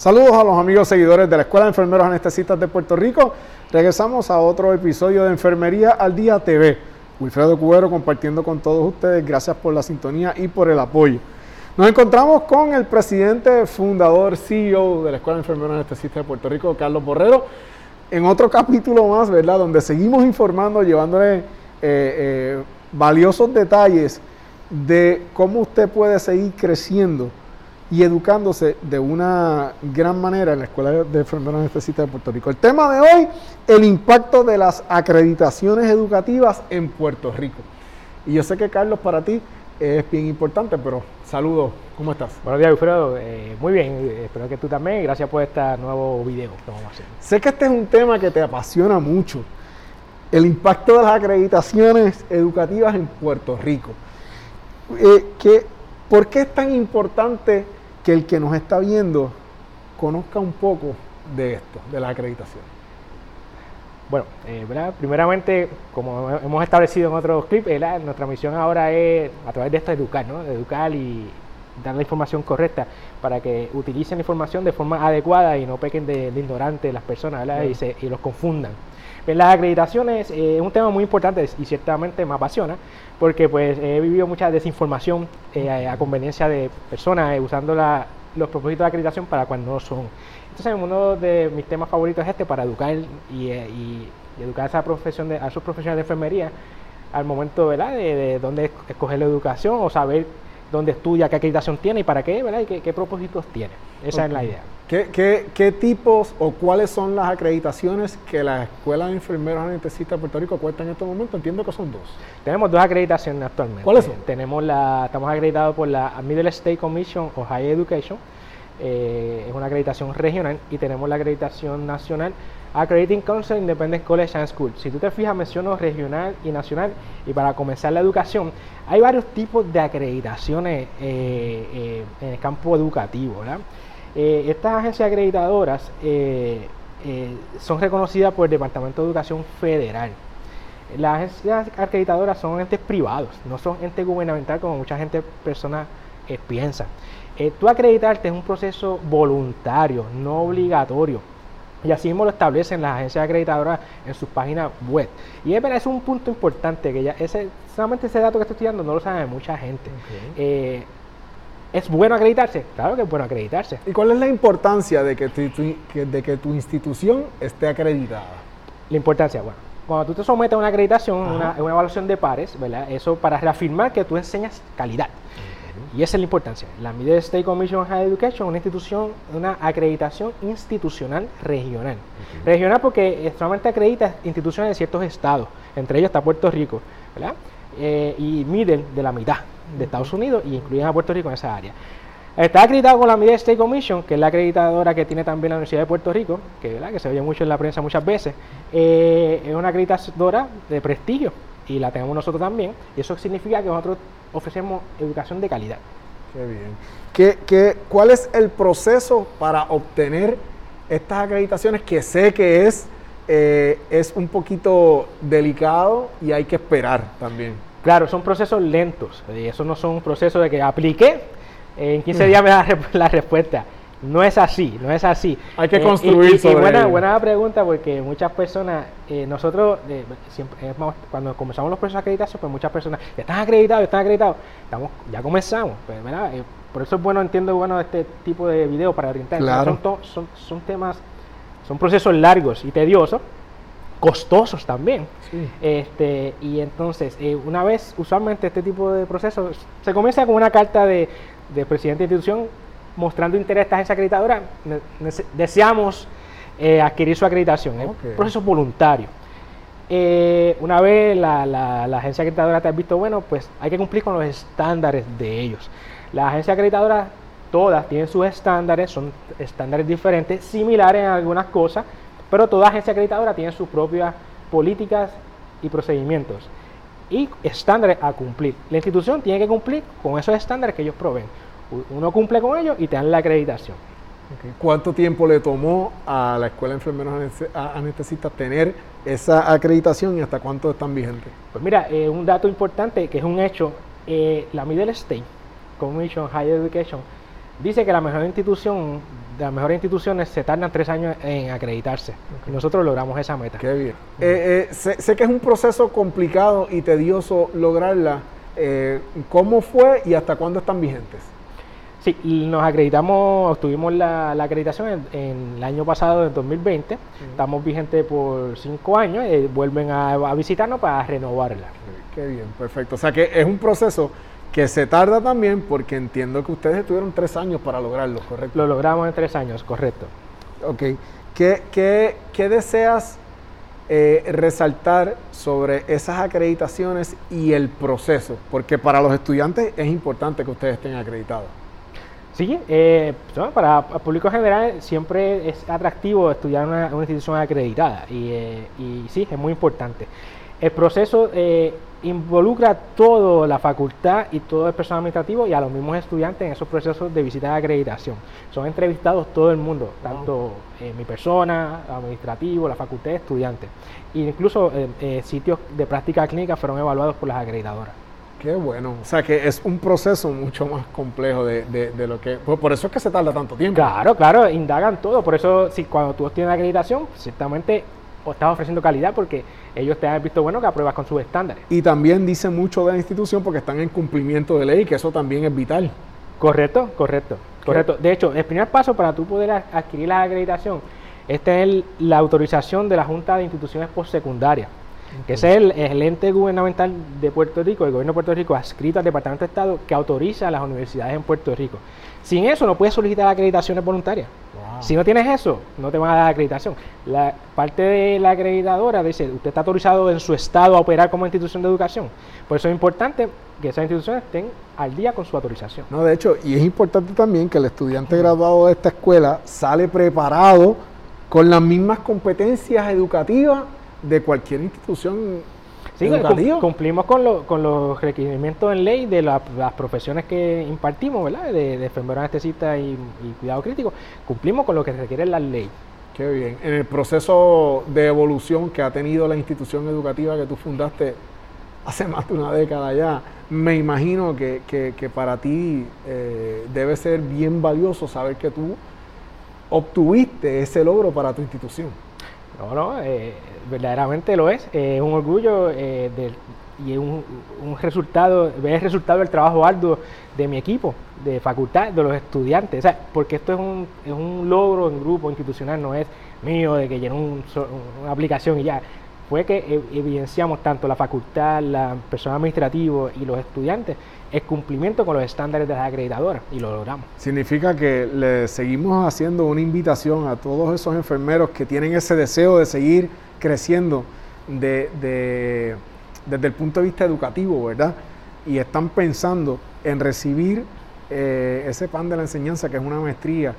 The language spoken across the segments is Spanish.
Saludos a los amigos seguidores de la Escuela de Enfermeros Anestesistas de Puerto Rico. Regresamos a otro episodio de Enfermería al Día TV. Wilfredo Cubero compartiendo con todos ustedes. Gracias por la sintonía y por el apoyo. Nos encontramos con el presidente, fundador, CEO de la Escuela de Enfermeros Anestesistas de Puerto Rico, Carlos Borrero, en otro capítulo más, ¿verdad? Donde seguimos informando, llevándole eh, eh, valiosos detalles de cómo usted puede seguir creciendo y educándose de una gran manera en la Escuela de Enfermeros Anestesistas de Puerto Rico. El tema de hoy, el impacto de las acreditaciones educativas en Puerto Rico. Y yo sé que Carlos para ti es bien importante, pero saludos, ¿cómo estás? Buenos días, Alfredo. Eh, muy bien, espero que tú también. Gracias por este nuevo video que vamos a hacer. Sé que este es un tema que te apasiona mucho, el impacto de las acreditaciones educativas en Puerto Rico. Eh, ¿Por qué es tan importante que el que nos está viendo conozca un poco de esto, de la acreditación. Bueno, eh, primeramente, como hemos establecido en otros clips, nuestra misión ahora es, a través de esto, educar, ¿no? educar y dar la información correcta para que utilicen la información de forma adecuada y no pequen de, ignorantes las personas y, se, y los confundan. Las acreditaciones eh, es un tema muy importante y ciertamente me apasiona porque pues he vivido mucha desinformación eh, a conveniencia de personas eh, usando los propósitos de acreditación para cuando no son. Entonces uno de mis temas favoritos es este para educar y, educar a esa profesión de, a esos profesionales de enfermería al momento ¿verdad? De, de dónde escoger la educación o saber dónde estudia, qué acreditación tiene y para qué, ¿verdad? Y qué, propósitos tiene. Esa es la idea. ¿Qué, tipos o cuáles son las acreditaciones que la Escuela de Enfermeros Anestesistas de Puerto Rico cuenta en este momento? Entiendo que son dos. Tenemos dos acreditaciones actualmente. ¿Cuáles son? Tenemos la, estamos acreditados por la Middle State Commission o Higher Education, eh, es una acreditación regional, y tenemos la acreditación nacional Accrediting Council Independent College and School. Si tú te fijas, menciono regional y nacional. Y para comenzar la educación, hay varios tipos de acreditaciones eh, eh, en el campo educativo. Eh, estas agencias acreditadoras son reconocidas por el Departamento de Educación Federal. Las agencias acreditadoras son entes privados, no son entes gubernamentales como mucha gente, piensa. tú acreditarte es un proceso voluntario, no obligatorio. Y así mismo lo establecen las agencias acreditadoras en sus páginas web. Y es, es un punto importante que ya ese, solamente ese dato que estoy estudiando no lo sabe mucha gente. Eh, ¿Es bueno acreditarse? Claro que es bueno acreditarse. ¿Y cuál es la importancia de que tu, de que tu institución esté acreditada? La importancia, bueno, cuando tú te sometes a una acreditación, una, una, evaluación de pares, ¿verdad? Eso para reafirmar que tú enseñas calidad. Y esa es la importancia. La Middle State Commission on Higher Education es una institución, una acreditación institucional regional. Regional porque solamente acredita instituciones de ciertos estados, entre ellos está Puerto Rico, ¿verdad? Eh, y Middle de la mitad de Estados Unidos y incluyen a Puerto Rico en esa área. Está acreditado con la Middle State Commission, que es la acreditadora que tiene también la Universidad de Puerto Rico, que, ¿verdad? que se oye mucho en la prensa muchas veces. Eh, es una acreditadora de prestigio y la tenemos nosotros también. Y eso significa que nosotros ofrecemos educación de calidad. Qué bien. ¿Qué, qué, cuál es el proceso para obtener estas acreditaciones que sé que es, eh, es un poquito delicado y hay que esperar también? Claro, son procesos lentos. Y eso no son procesos de que aplique, en 15 días me da la respuesta. No es así, no es así. Hay que eh, construir y, buena, buena pregunta porque muchas personas, eh, nosotros, eh, siempre, cuando comenzamos los procesos de acreditación, pues muchas personas, ya están acreditados, están acreditados, estamos, ya comenzamos. Pues, por eso es bueno, entiendo, bueno, este tipo de videos para orientar. Claro. Son, son, temas, son procesos largos y tediosos, costosos también. Este, y entonces, una vez, usualmente este tipo de procesos, se comienza con una carta de, de presidente de institución mostrando interés a esta agencia acreditadora, deseamos eh, adquirir su acreditación. Es un proceso voluntario. Eh, una vez la, la, agencia acreditadora te ha visto, bueno, pues hay que cumplir con los estándares de ellos. Las agencias acreditadoras, todas tienen sus estándares, son estándares diferentes, similares en algunas cosas, pero toda agencia acreditadora tiene sus propias políticas y procedimientos y estándares a cumplir. La institución tiene que cumplir con esos estándares que ellos proveen uno cumple con ellos y te dan la acreditación. ¿Cuánto tiempo le tomó a la Escuela de Enfermeros Anestesistas tener esa acreditación y hasta cuánto están vigentes? Pues mira, eh, un dato importante que es un hecho, eh, la Middle State Commission Higher Education dice que la mejor institución las mejores instituciones se tardan tres años en acreditarse. Y nosotros logramos esa meta. Qué bien. Eh, sé, que es un proceso complicado y tedioso lograrla. Eh, ¿Cómo fue y hasta cuándo están vigentes? Sí, nos acreditamos, obtuvimos la, acreditación en, el año pasado, en 2020. Estamos vigentes por cinco años y vuelven a, a visitarnos para renovarla. Qué bien, perfecto. O sea que es un proceso que se tarda también porque entiendo que ustedes tuvieron tres años para lograrlo, ¿correcto? Lo logramos en tres años, correcto. Ok. ¿Qué, qué, deseas eh, resaltar sobre esas acreditaciones y el proceso? Porque para los estudiantes es importante que ustedes estén acreditados. Sí, eh, para el público general siempre es atractivo estudiar una, una institución acreditada y, eh, y, sí, es muy importante. El proceso eh, involucra toda la facultad y todo el personal administrativo y a los mismos estudiantes en esos procesos de visita de acreditación. Son entrevistados todo el mundo, tanto eh, mi persona, administrativo, la facultad de estudiantes. E incluso eh, eh, sitios de práctica clínica fueron evaluados por las acreditadoras. Qué bueno. O sea que es un proceso mucho más complejo de, lo que... Pues por eso es que se tarda tanto tiempo. Claro, claro, indagan todo. Por eso, si cuando tú tienes acreditación, ciertamente estás ofreciendo calidad porque ellos te han visto bueno que apruebas con sus estándares. Y también dice mucho de la institución porque están en cumplimiento de ley, que eso también es vital. Correcto, correcto, correcto. De hecho, el primer paso para tú poder adquirir la acreditación es tener la autorización de la Junta de Instituciones Postsecundarias, que es el, el, ente gubernamental de Puerto Rico, el gobierno de Puerto Rico adscrito al Departamento de Estado que autoriza a las universidades en Puerto Rico. Sin eso no puedes solicitar acreditaciones voluntarias. Si no tienes eso, no te van a dar acreditación. La parte de la acreditadora dice, usted está autorizado en su estado a operar como institución de educación. Por eso es importante que esas instituciones estén al día con su autorización. No, de hecho, y es importante también que el estudiante graduado de esta escuela sale preparado con las mismas competencias educativas de cualquier institución Sí, cumplimos con, con, los requerimientos en ley de las profesiones que impartimos, ¿verdad? De, de enfermero anestesista y, cuidado crítico. Cumplimos con lo que requiere la ley. Qué bien. En el proceso de evolución que ha tenido la institución educativa que tú fundaste hace más de una década ya, me imagino que, para ti eh, debe ser bien valioso saber que tú obtuviste ese logro para tu institución. No, no, eh, verdaderamente lo es. Eh, es un orgullo eh, y un, un, resultado, ver el resultado del trabajo arduo de mi equipo, de facultad, de los estudiantes. O sea, porque esto es un, es un logro en grupo institucional, no es mío de que lleno una aplicación y ya. Fue que evidenciamos tanto la facultad, la personal administrativo y los estudiantes el cumplimiento con los estándares de las acreditadoras y lo logramos. Significa que le seguimos haciendo una invitación a todos esos enfermeros que tienen ese deseo de seguir creciendo de, desde el punto de vista educativo, ¿verdad? Y están pensando en recibir eh, ese pan de la enseñanza que es una maestría.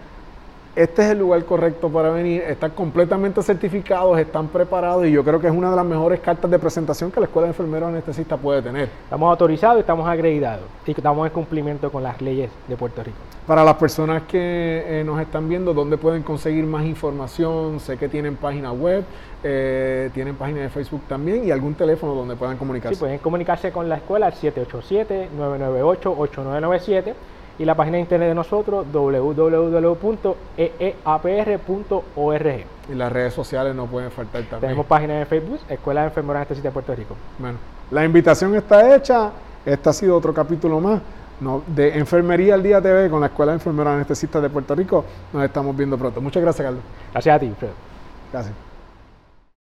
Este es el lugar correcto para venir, están completamente certificados, están preparados y yo creo que es una de las mejores cartas de presentación que la Escuela de Enfermeros Anestesistas puede tener. Estamos autorizados estamos acreditados y estamos en cumplimiento con las leyes de Puerto Rico. Para las personas que eh, nos están viendo, ¿dónde pueden conseguir más información? Sé que tienen página web, eh, tienen página de Facebook también y algún teléfono donde puedan comunicarse. Sí, pueden comunicarse con la escuela al 787-998-8997 y la página de internet de nosotros www.eeapr.org. Y las redes sociales no pueden faltar también. Tenemos página de Facebook, Escuela de Enfermería Anestesista de Puerto Rico. Bueno, la invitación está hecha. Este ha sido otro capítulo más de Enfermería al Día TV con la Escuela de Enfermeros Anestesistas de Puerto Rico. Nos estamos viendo pronto. Muchas gracias, Carlos. Gracias a ti, Fred. Gracias.